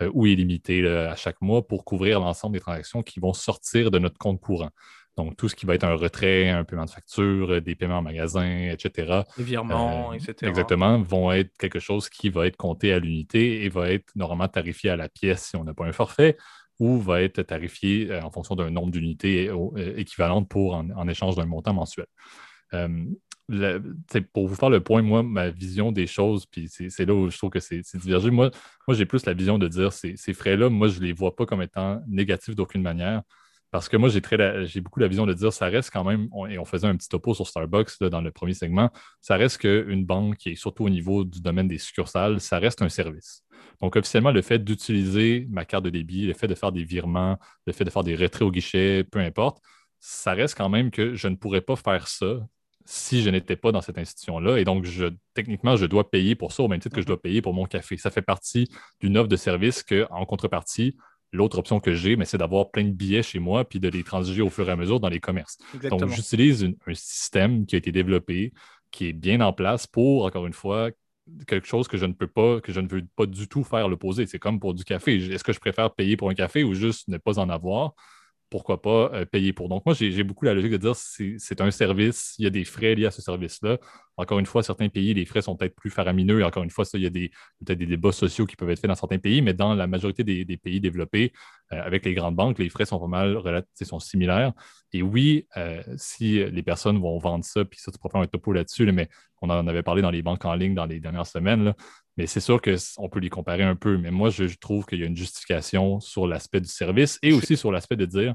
S1: euh, ou illimité à chaque mois pour couvrir l'ensemble des transactions qui vont sortir de notre compte courant. Donc, tout ce qui va être un retrait, un paiement de facture, euh, des paiements en magasin, etc.
S2: Des virements, etc.
S1: Exactement, vont être quelque chose qui va être compté à l'unité et va être normalement tarifié à la pièce si on n'a pas un forfait ou va être tarifié en fonction d'un nombre d'unités équivalentes pour en, échange d'un montant mensuel. pour vous faire le point, moi, ma vision des choses, puis c'est là où je trouve que c'est divergé. Moi, moi j'ai plus la vision de dire ces, ces frais-là, moi, je ne les vois pas comme étant négatifs d'aucune manière. Parce que moi, j'ai beaucoup la vision de dire ça reste quand même, et on faisait un petit topo sur Starbucks dans le premier segment, ça reste qu'une banque, et surtout au niveau du domaine des succursales, ça reste un service. Donc, officiellement, le fait d'utiliser ma carte de débit, le fait de faire des virements, le fait de faire des retraits au guichet, peu importe, ça reste quand même que je ne pourrais pas faire ça si je n'étais pas dans cette institution-là. Et donc, je, techniquement, je dois payer pour ça au même titre que je dois payer pour mon café. Ça fait partie d'une offre de service qu'en contrepartie, L'autre option que j'ai, c'est d'avoir plein de billets chez moi puis de les transiger au fur et à mesure dans les commerces. Donc, j'utilise un système qui a été développé, qui est bien en place pour, encore une fois, quelque chose que je ne peux pas, que je ne veux pas du tout faire l'opposé. C'est comme pour du café. Est-ce que je préfère payer pour un café ou juste ne pas en avoir? Pourquoi pas euh, payer pour. Donc, moi, j'ai beaucoup la logique de dire c'est un service, il y a des frais liés à ce service-là. Encore une fois, certains pays, les frais sont peut-être plus faramineux. Et encore une fois, ça, il y a peut-être des débats sociaux qui peuvent être faits dans certains pays, mais dans la majorité des, pays développés, euh, avec les grandes banques, les frais sont pas mal sont similaires. Et oui, euh, si les personnes vont vendre ça, puis ça, tu pourrais faire un topo là-dessus, mais on en avait parlé dans les banques en ligne dans les dernières semaines, mais c'est sûr qu'on peut les comparer un peu. Mais moi, je, trouve qu'il y a une justification sur l'aspect du service et aussi sur l'aspect de dire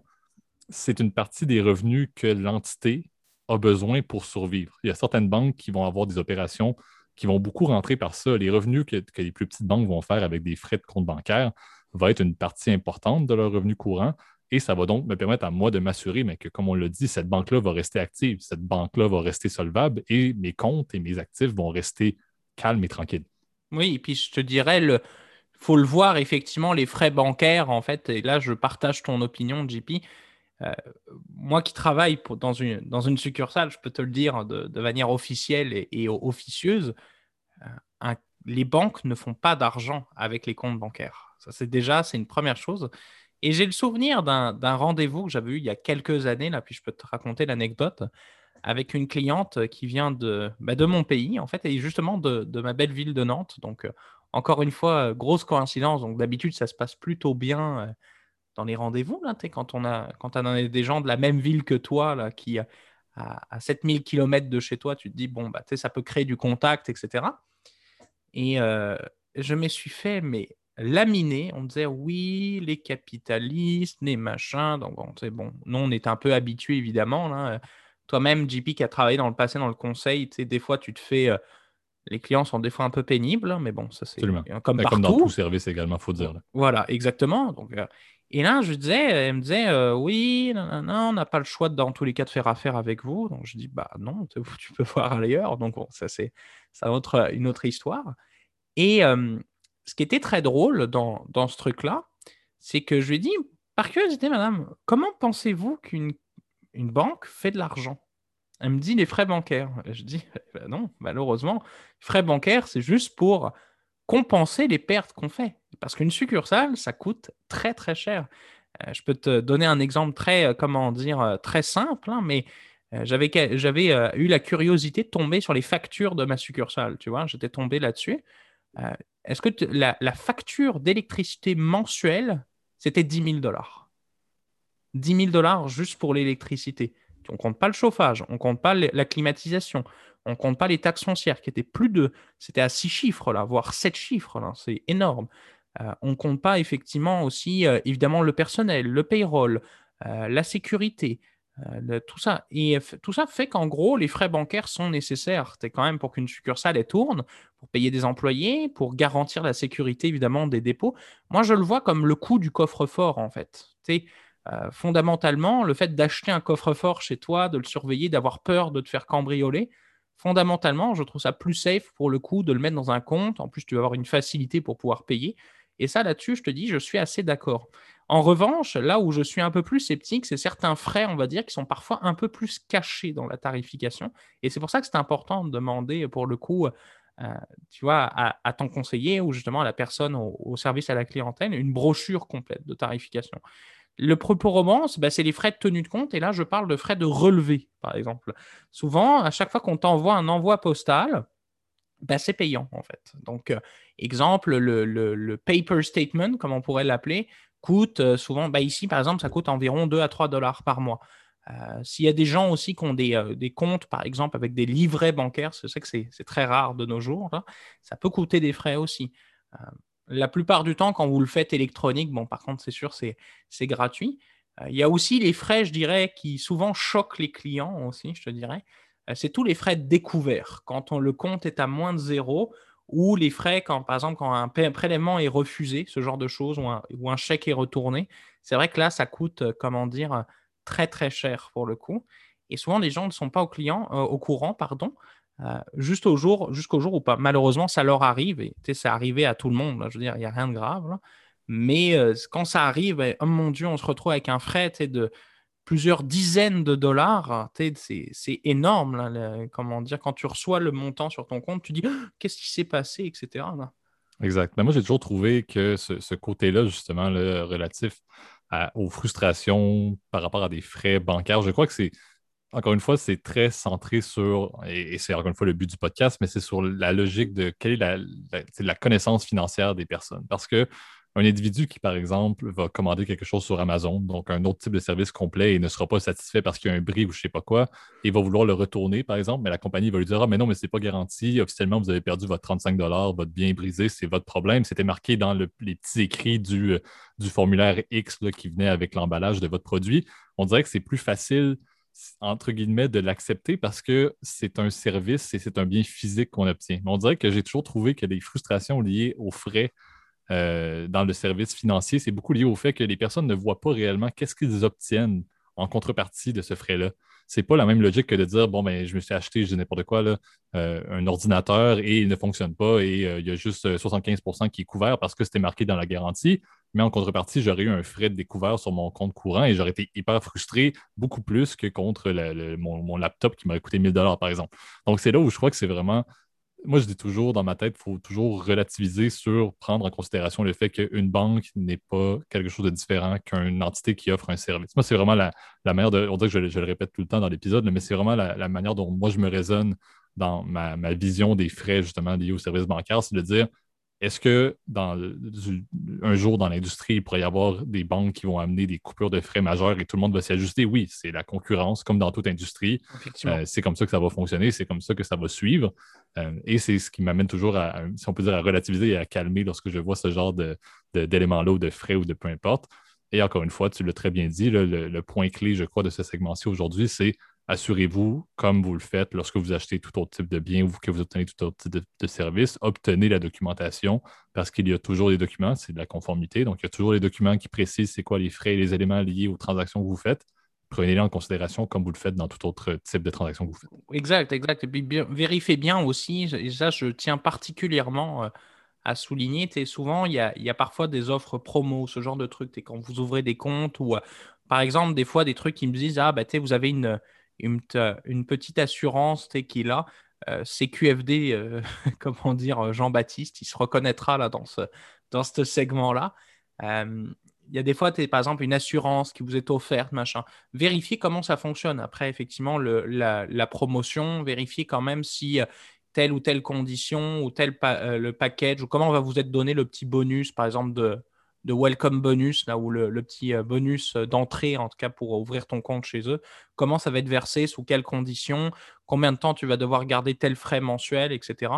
S1: c'est une partie des revenus que l'entité a besoin pour survivre. Il y a certaines banques qui vont avoir des opérations qui vont beaucoup rentrer par ça. Les revenus que, les plus petites banques vont faire avec des frais de compte bancaire va être une partie importante de leurs revenus courants. Et ça va donc me permettre à moi de m'assurer mais que, comme on l'a dit, cette banque-là va rester active, cette banque-là va rester solvable et mes comptes et mes actifs vont rester calmes et tranquilles.
S2: Oui, et puis je te dirais, il faut le voir effectivement, les frais bancaires, en fait, et là je partage ton opinion, JP. Euh, moi qui travaille dans, une, dans une succursale, je peux te le dire de, manière officielle et, officieuse, euh, les banques ne font pas d'argent avec les comptes bancaires. Ça, c'est déjà, c'est une première chose. Et j'ai le souvenir d'un rendez-vous que j'avais eu il y a quelques années, là, puis je peux te raconter l'anecdote, avec une cliente qui vient de, bah, de mon pays, en fait, et justement de, ma belle ville de Nantes. Donc, euh, encore une fois, grosse coïncidence. Donc, d'habitude, ça se passe plutôt bien dans les rendez-vous, là, quand on a, quand as des gens de la même ville que toi, là, qui à, à 7000 km de chez toi, tu te dis, bon, bah, ça peut créer du contact, etc. Et euh, je me suis fait, mais laminer. On disait, oui, les capitalistes, les machins. Donc, bon, bon. Nous, on est un peu habitués, évidemment. Là. Toi-même, JP, qui a travaillé dans le passé dans le conseil, des fois, tu te fais. Euh, les clients sont des fois un peu pénibles, mais bon, ça c'est
S1: comme partout. Comme dans tout service également, faut dire.
S2: Voilà, exactement. Donc, euh, et là, je disais, elle me disait, euh, oui, non, non, on n'a pas le choix dans tous les cas de faire affaire avec vous. Donc je dis, bah non, tu peux voir ailleurs. Donc ça, c'est ça autre, une autre histoire. Et ce qui était très drôle dans, dans ce truc-là, c'est que je lui ai dit, par curiosité, madame, comment pensez-vous qu'une une banque fait de l'argent Elle me dit les frais bancaires. je dis, bah non, malheureusement, frais bancaires, c'est juste pour compenser les pertes qu'on fait. Parce qu'une succursale, ça coûte très très cher. Euh, je peux te donner un exemple très, euh, comment dire, euh, très simple, hein, mais j'avais, j'avais eu la curiosité de tomber sur les factures de ma succursale. Tu vois, j'étais tombé là-dessus. est-ce que la, facture d'électricité mensuelle, c'était 10 000 dollars? 10 000 dollars juste pour l'électricité. On ne compte pas le chauffage, on ne compte pas la climatisation, on ne compte pas les taxes foncières qui étaient plus de. C'était à six chiffres, là, voire sept chiffres. Là, c'est énorme. Euh, on ne compte pas effectivement aussi, euh, évidemment, le personnel, le payroll, euh, la sécurité, tout ça. Et tout ça fait qu'en gros, les frais bancaires sont nécessaires. C'est quand même pour qu'une succursale tourne, pour payer des employés, pour garantir la sécurité, évidemment, des dépôts. Moi, je le vois comme le coût du coffre-fort, en fait. Fondamentalement, le fait d'acheter un coffre-fort chez toi, de le surveiller, d'avoir peur de te faire cambrioler, fondamentalement, je trouve ça plus safe pour le coup de le mettre dans un compte. En plus, tu vas avoir une facilité pour pouvoir payer. Et ça, là-dessus, je te dis, je suis assez d'accord. En revanche, là où je suis un peu plus sceptique, c'est certains frais, on va dire, qui sont parfois un peu plus cachés dans la tarification. Et c'est pour ça que c'est important de demander, pour le coup, euh, tu vois, à, ton conseiller ou justement à la personne au, service à la clientèle, une brochure complète de tarification. Le propos romance, bah, c'est les frais de tenue de compte. Et là, je parle de frais de relevé, par exemple. Souvent, à chaque fois qu'on t'envoie un envoi postal, bah, c'est payant, en fait. Donc, euh, exemple, le, paper statement, comme on pourrait l'appeler, coûte euh, souvent, bah, ici, par exemple, ça coûte environ 2 à 3 dollars par mois. S'il y a des gens aussi qui ont des, comptes, par exemple, avec des livrets bancaires, je sais que c'est très rare de nos jours, ça peut coûter des frais aussi. La plupart du temps, quand vous le faites électronique, bon, par contre, c'est sûr, c'est gratuit. il y a aussi les frais, je dirais, qui souvent choquent les clients aussi, je te dirais. c'est tous les frais de découvert. Quand on, le compte est à moins de zéro, ou les frais, quand, par exemple, quand un prélèvement est refusé, ce genre de choses, ou un, chèque est retourné, c'est vrai que là, ça coûte, euh, comment dire, très très cher pour le coup. Et souvent, les gens ne sont pas au, euh, au courant, pardon, euh, juste au jour, jusqu'au jour où pas. Malheureusement, ça leur arrive, et c'est arrivé à tout le monde, je veux dire, il n'y a rien de grave. Mais quand ça arrive, oh mon Dieu, on se retrouve avec un frais de plusieurs dizaines de dollars, c'est énorme. comment dire, quand tu reçois le montant sur ton compte, tu dis qu'est-ce qui s'est passé, etc.
S1: Exact. Mais moi, j'ai toujours trouvé que ce, côté-là, justement, le relatif aux frustrations par rapport à des frais bancaires, je crois que c'est, encore une fois, c'est très centré sur, et, c'est encore une fois le but du podcast, mais c'est sur la logique de quelle est la, connaissance financière des personnes. Parce que un individu qui, par exemple, va commander quelque chose sur Amazon, donc un autre type de service complet et ne sera pas satisfait parce qu'il y a un bris ou je ne sais pas quoi, et va vouloir le retourner, par exemple, mais la compagnie va lui dire Ah, mais non, mais ce n'est pas garanti. Officiellement, vous avez perdu votre 35 votre bien brisé, c'est votre problème. C'était marqué dans les petits écrits du, euh, du formulaire X qui venait avec l'emballage de votre produit. On dirait que c'est plus facile entre guillemets, de l'accepter parce que c'est un service et c'est un bien physique qu'on obtient. On dirait que j'ai toujours trouvé que les frustrations liées aux frais euh, dans le service financier, c'est beaucoup lié au fait que les personnes ne voient pas réellement qu'est-ce qu'ils obtiennent en contrepartie de ce frais-là. C'est pas la même logique que de dire bon, ben, je me suis acheté, je dis n'importe quoi, là, euh, un ordinateur et il ne fonctionne pas et euh, il y a juste 75% qui est couvert parce que c'était marqué dans la garantie. Mais en contrepartie, j'aurais eu un frais de découvert sur mon compte courant et j'aurais été hyper frustré, beaucoup plus que contre mon, mon, laptop qui m'aurait coûté 1000 par exemple. Donc, c'est là où je crois que c'est vraiment moi, je dis toujours dans ma tête, il faut toujours relativiser sur prendre en considération le fait qu'une banque n'est pas quelque chose de différent qu'une entité qui offre un service. Moi, c'est vraiment la, manière de. On dirait que je, le répète tout le temps dans l'épisode, mais c'est vraiment la, manière dont moi je me raisonne dans ma, ma vision des frais justement liés au service bancaire, c'est de dire est-ce que dans un jour dans l'industrie, il pourrait y avoir des banques qui vont amener des coupures de frais majeures et tout le monde va s'y ajuster? Oui, c'est la concurrence, comme dans toute industrie. Euh, c'est comme ça que ça va fonctionner, c'est comme ça que ça va suivre. Euh, et c'est ce qui m'amène toujours à, si on peut dire, à relativiser et à calmer lorsque je vois ce genre d'éléments-là ou de frais ou de peu importe. Et encore une fois, tu l'as très bien dit, le, point clé, je crois, de ce segment-ci aujourd'hui, c'est assurez-vous, comme vous le faites lorsque vous achetez tout autre type de bien ou que vous obtenez tout autre type de, service, obtenez la documentation parce qu'il y a toujours des documents, c'est de la conformité. Donc, il y a toujours des documents qui précisent c'est quoi les frais et les éléments liés aux transactions que vous faites. Prenez-les en considération comme vous le faites dans tout autre type de transaction que vous faites.
S2: Exact, exact. Et puis vérifiez bien aussi, et ça, je tiens particulièrement euh, à souligner, souvent, il y, a, il y, a, parfois des offres promo, ce genre de trucs. quand vous ouvrez des comptes ou, euh, par exemple, des fois, des trucs qui me disent Ah, bah, vous avez une une, une petite assurance qu'il a. Euh, CQFD, euh, comment dire, Jean-Baptiste, il se reconnaîtra là dans ce, dans ce segment-là. Euh, il y a des fois, par exemple, une assurance qui vous est offerte, machin. Vérifiez comment ça fonctionne. Après, effectivement, le, la, la, promotion, vérifiez quand même si telle ou telle condition ou tel le package ou comment va vous être donné le petit bonus, par exemple, de, de welcome bonus, là où le, petit euh, bonus euh, d'entrée, en tout cas pour ouvrir ton compte chez eux, comment ça va être versé, sous quelles conditions, combien de temps tu vas devoir garder tel frais mensuel, etc.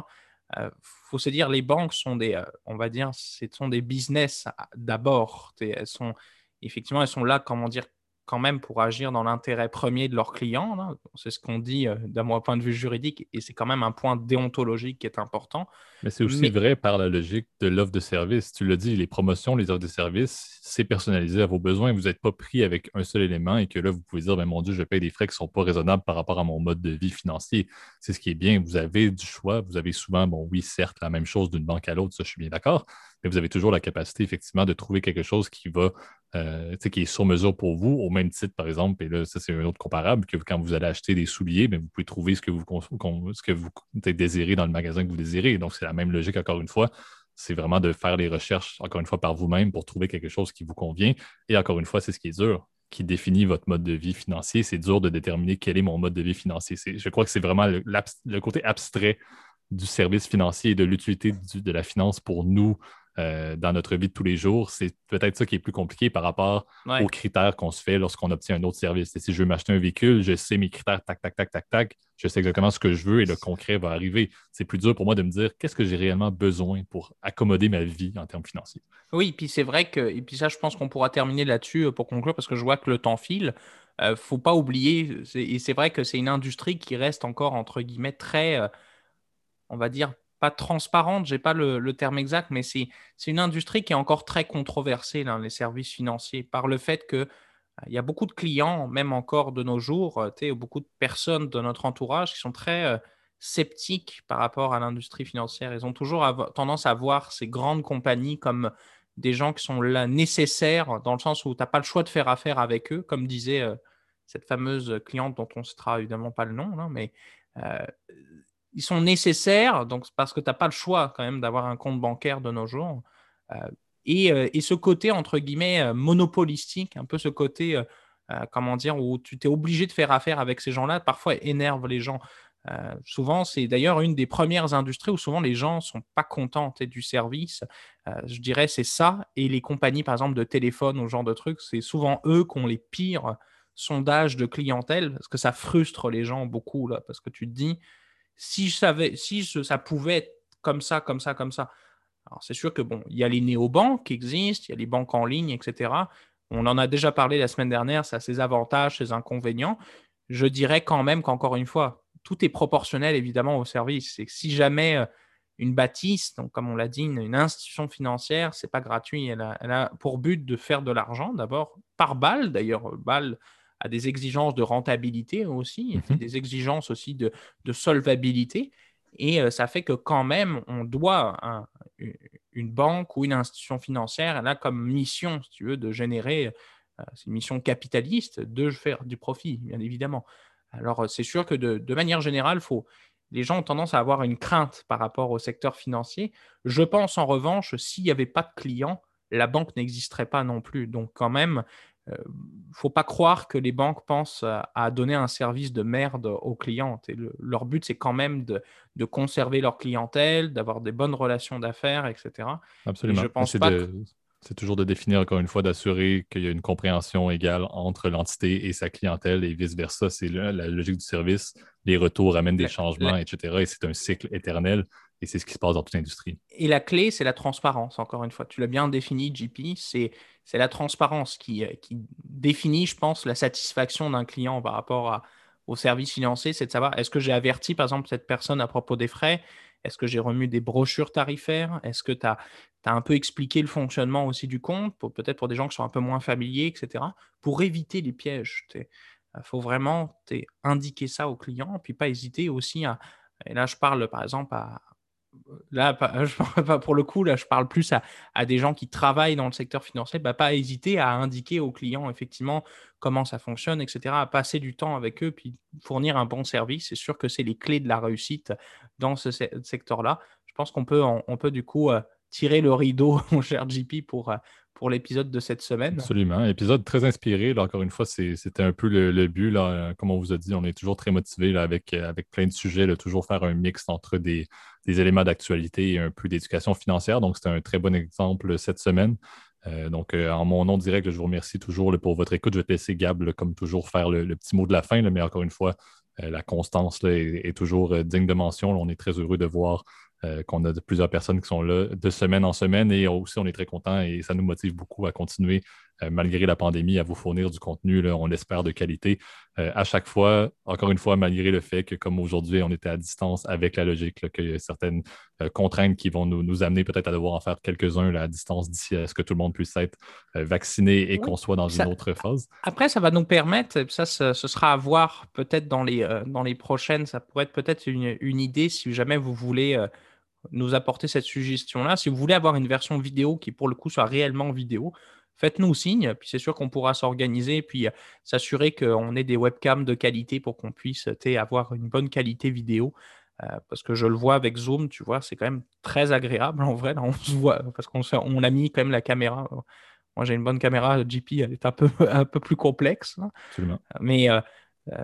S2: Euh, faut se dire, les banques sont des, on va dire, ce sont des business d'abord. Elles sont, effectivement, elles sont là, comment dire, quand même pour agir dans l'intérêt premier de leurs clients. C'est ce qu'on dit euh, d'un point de vue juridique et c'est quand même un point déontologique qui est important.
S1: Mais c'est aussi vrai par la logique de l'offre de service. Tu l'as dit, les promotions, les offres de service, c'est personnalisé à vos besoins. Vous n'êtes pas pris avec un seul élément et que là, vous pouvez dire, ben, mon Dieu, je paye des frais qui ne sont pas raisonnables par rapport à mon mode de vie financier. C'est ce qui est bien. Vous avez du choix. Vous avez souvent, bon, oui, certes, la même chose d'une banque à l'autre, ça, je suis bien d'accord mais vous avez toujours la capacité, effectivement, de trouver quelque chose qui va, euh, qui est sur mesure pour vous, au même titre, par exemple, et là, ça, c'est un autre comparable, que quand vous allez acheter des souliers, vous pouvez trouver ce que vous, ce que vous désirez dans le magasin que vous désirez. Donc, c'est la même logique, encore une fois. C'est vraiment de faire les recherches, encore une fois, par vous-même pour trouver quelque chose qui vous convient. Et encore une fois, c'est ce qui est dur qui définit votre mode de vie financier. C'est dur de déterminer quel est mon mode de vie financier. Je crois que c'est vraiment le, côté abstrait du service financier et de l'utilité de la finance pour nous, euh, dans notre vie de tous les jours. C'est peut-être ça qui est plus compliqué par rapport aux critères qu'on se fait lorsqu'on obtient un autre service. Et si je veux m'acheter un véhicule, je sais mes critères, tac, tac, tac, tac, tac. Je sais exactement ce que je veux et le concret va arriver. C'est plus dur pour moi de me dire qu'est-ce que j'ai réellement besoin pour accommoder ma vie en termes financiers?
S2: Oui, puis c'est vrai que, et puis ça, je pense qu'on pourra terminer là-dessus euh, pour conclure parce que je vois que le temps file. ne euh, faut pas oublier, et c'est vrai que c'est une industrie qui reste encore, entre guillemets, très, on va dire, pas transparente, j'ai pas le, terme exact, mais c'est une industrie qui est encore très controversée dans les services financiers par le fait que euh, il y a beaucoup de clients, même encore de nos jours, euh, beaucoup de personnes de notre entourage qui sont très euh, sceptiques par rapport à l'industrie financière. Ils ont toujours tendance à voir ces grandes compagnies comme des gens qui sont là nécessaires, dans le sens où tu n'as pas le choix de faire affaire avec eux, comme disait cette fameuse cliente dont on ne citera évidemment pas le nom, hein, mais ils sont nécessaires, donc parce que tu n'as pas le choix quand même d'avoir un compte bancaire de nos jours. Euh, euh, et, ce côté, entre guillemets, euh, monopolistique, un peu ce côté, comment dire, où tu t'es obligé de faire affaire avec ces gens-là, parfois énerve les gens. souvent, c'est d'ailleurs une des premières industries où souvent les gens ne sont pas contents du service. je dirais c'est ça. Et les compagnies, par exemple, de téléphone ou ce genre de trucs, c'est souvent eux qui ont les pires sondages de clientèle parce que ça frustre les gens beaucoup. Là, parce que tu te dis, si, savais, si ça pouvait être comme ça, comme ça, comme ça. Alors, c'est sûr que bon, il y a les néobanques qui existent, il y a les banques en ligne, etc. On en a déjà parlé la semaine dernière, ça a ses avantages, ses inconvénients. Je dirais quand même qu'encore une fois, tout est proportionnel évidemment au service. C'est si jamais euh, une bâtisse, donc comme on l'a dit, une, institution financière, c'est pas gratuit. Elle a, elle a, pour but de faire de l'argent d'abord par balle. D'ailleurs, balle à des exigences de rentabilité aussi, mhm. des exigences aussi de, solvabilité. Et euh, ça fait que quand même, on doit une banque ou une institution financière, elle a comme mission, si tu veux, de générer, euh, c'est une mission capitaliste, de faire du profit, bien évidemment. Alors, c'est sûr que de, de manière générale, faut, les gens ont tendance à avoir une crainte par rapport au secteur financier. Je pense en revanche, s'il n'y avait pas de clients, la banque n'existerait pas non plus. Donc quand même, ne euh, faut pas croire que les banques pensent à, donner un service de merde aux clients. leur but, c'est quand même de, conserver leur clientèle, d'avoir des bonnes relations d'affaires, etc.
S1: Absolument. C'est toujours de définir, encore une fois, d'assurer qu'il y a une compréhension égale entre l'entité et sa clientèle et vice-versa. C'est la, logique du service. Les retours amènent des changements, etc. Et c'est un cycle éternel. Et c'est ce qui se passe dans toute l'industrie.
S2: Et la clé, c'est la transparence, encore une fois. Tu l'as bien défini, JP. C'est la transparence qui, euh, qui, définit, je pense, la satisfaction d'un client par rapport à, au service financier. C'est de savoir, est-ce que j'ai averti, par exemple, cette personne à propos des frais? Est-ce que j'ai remis des brochures tarifaires? Est-ce que tu as, as, un peu expliqué le fonctionnement aussi du compte, peut-être pour des gens qui sont un peu moins familiers, etc., pour éviter les pièges Il faut vraiment indiquer ça au client, puis pas hésiter aussi à, et là, je parle par exemple à, là, pour le coup, là, je parle plus à, des gens qui travaillent dans le secteur financier, bah, pas hésiter à indiquer aux clients effectivement comment ça fonctionne, etc., à passer du temps avec eux, puis fournir un bon service. C'est sûr que c'est les clés de la réussite dans ce secteur-là. Je pense qu'on peut, on, peut du coup euh, tirer le rideau, mon cher JP, pour, euh, pour l'épisode de cette semaine.
S1: Absolument. Épisode très inspiré. encore une fois, c'était un peu le, but. Là, comme on vous a dit, on est toujours très motivé avec, avec plein de sujets, de toujours faire un mix entre des, éléments d'actualité et un peu d'éducation financière. Donc, c'était un très bon exemple cette semaine. Euh, donc, euh, en mon nom direct, je vous remercie toujours pour votre écoute. Je vais te laisser, Gab, comme toujours, faire le, petit mot de la fin. mais encore une fois, euh, la constance est, toujours digne de mention. on est très heureux de voir euh, qu'on a plusieurs personnes qui sont là de semaine en semaine et aussi on est très content et ça nous motive beaucoup à continuer euh, malgré la pandémie à vous fournir du contenu, on l'espère, de qualité euh, à chaque fois. Encore une fois, malgré le fait que comme aujourd'hui on était à distance avec la logique, qu'il y a certaines contraintes qui vont nous, amener peut-être à devoir en faire quelques-uns à distance d'ici à ce que tout le monde puisse être vacciné et qu'on soit dans une autre phase.
S2: Après, ça va nous permettre, ça ce, sera à voir peut-être dans les, dans les prochaines, ça pourrait être peut-être une, une, idée si jamais vous voulez nous apporter cette suggestion-là. Si vous voulez avoir une version vidéo qui, pour le coup, soit réellement vidéo, faites-nous signe. Puis c'est sûr qu'on pourra s'organiser puis euh, s'assurer qu'on ait des webcams de qualité pour qu'on puisse avoir une bonne qualité vidéo. Euh, parce que je le vois avec Zoom, tu vois, c'est quand même très agréable en vrai. on se voit parce qu'on on a mis quand même la caméra. Moi, j'ai une bonne caméra. JP, elle est un peu, un peu plus complexe. Hein. Mais euh,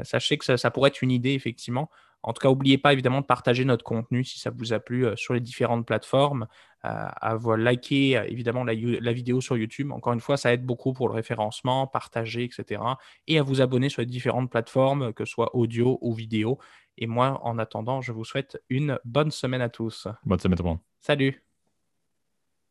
S2: sachez que ça, ça, pourrait être une idée, effectivement En tout cas, n'oubliez pas évidemment de partager notre contenu si ça vous a plu sur les différentes plateformes, à liker évidemment la, la, vidéo sur YouTube. Encore une fois, ça aide beaucoup pour le référencement, partager, etc. Et à vous abonner sur les différentes plateformes, que ce soit audio ou vidéo. Et moi, en attendant, je vous souhaite une bonne semaine à tous.
S1: Bonne semaine tout le monde.
S2: Salut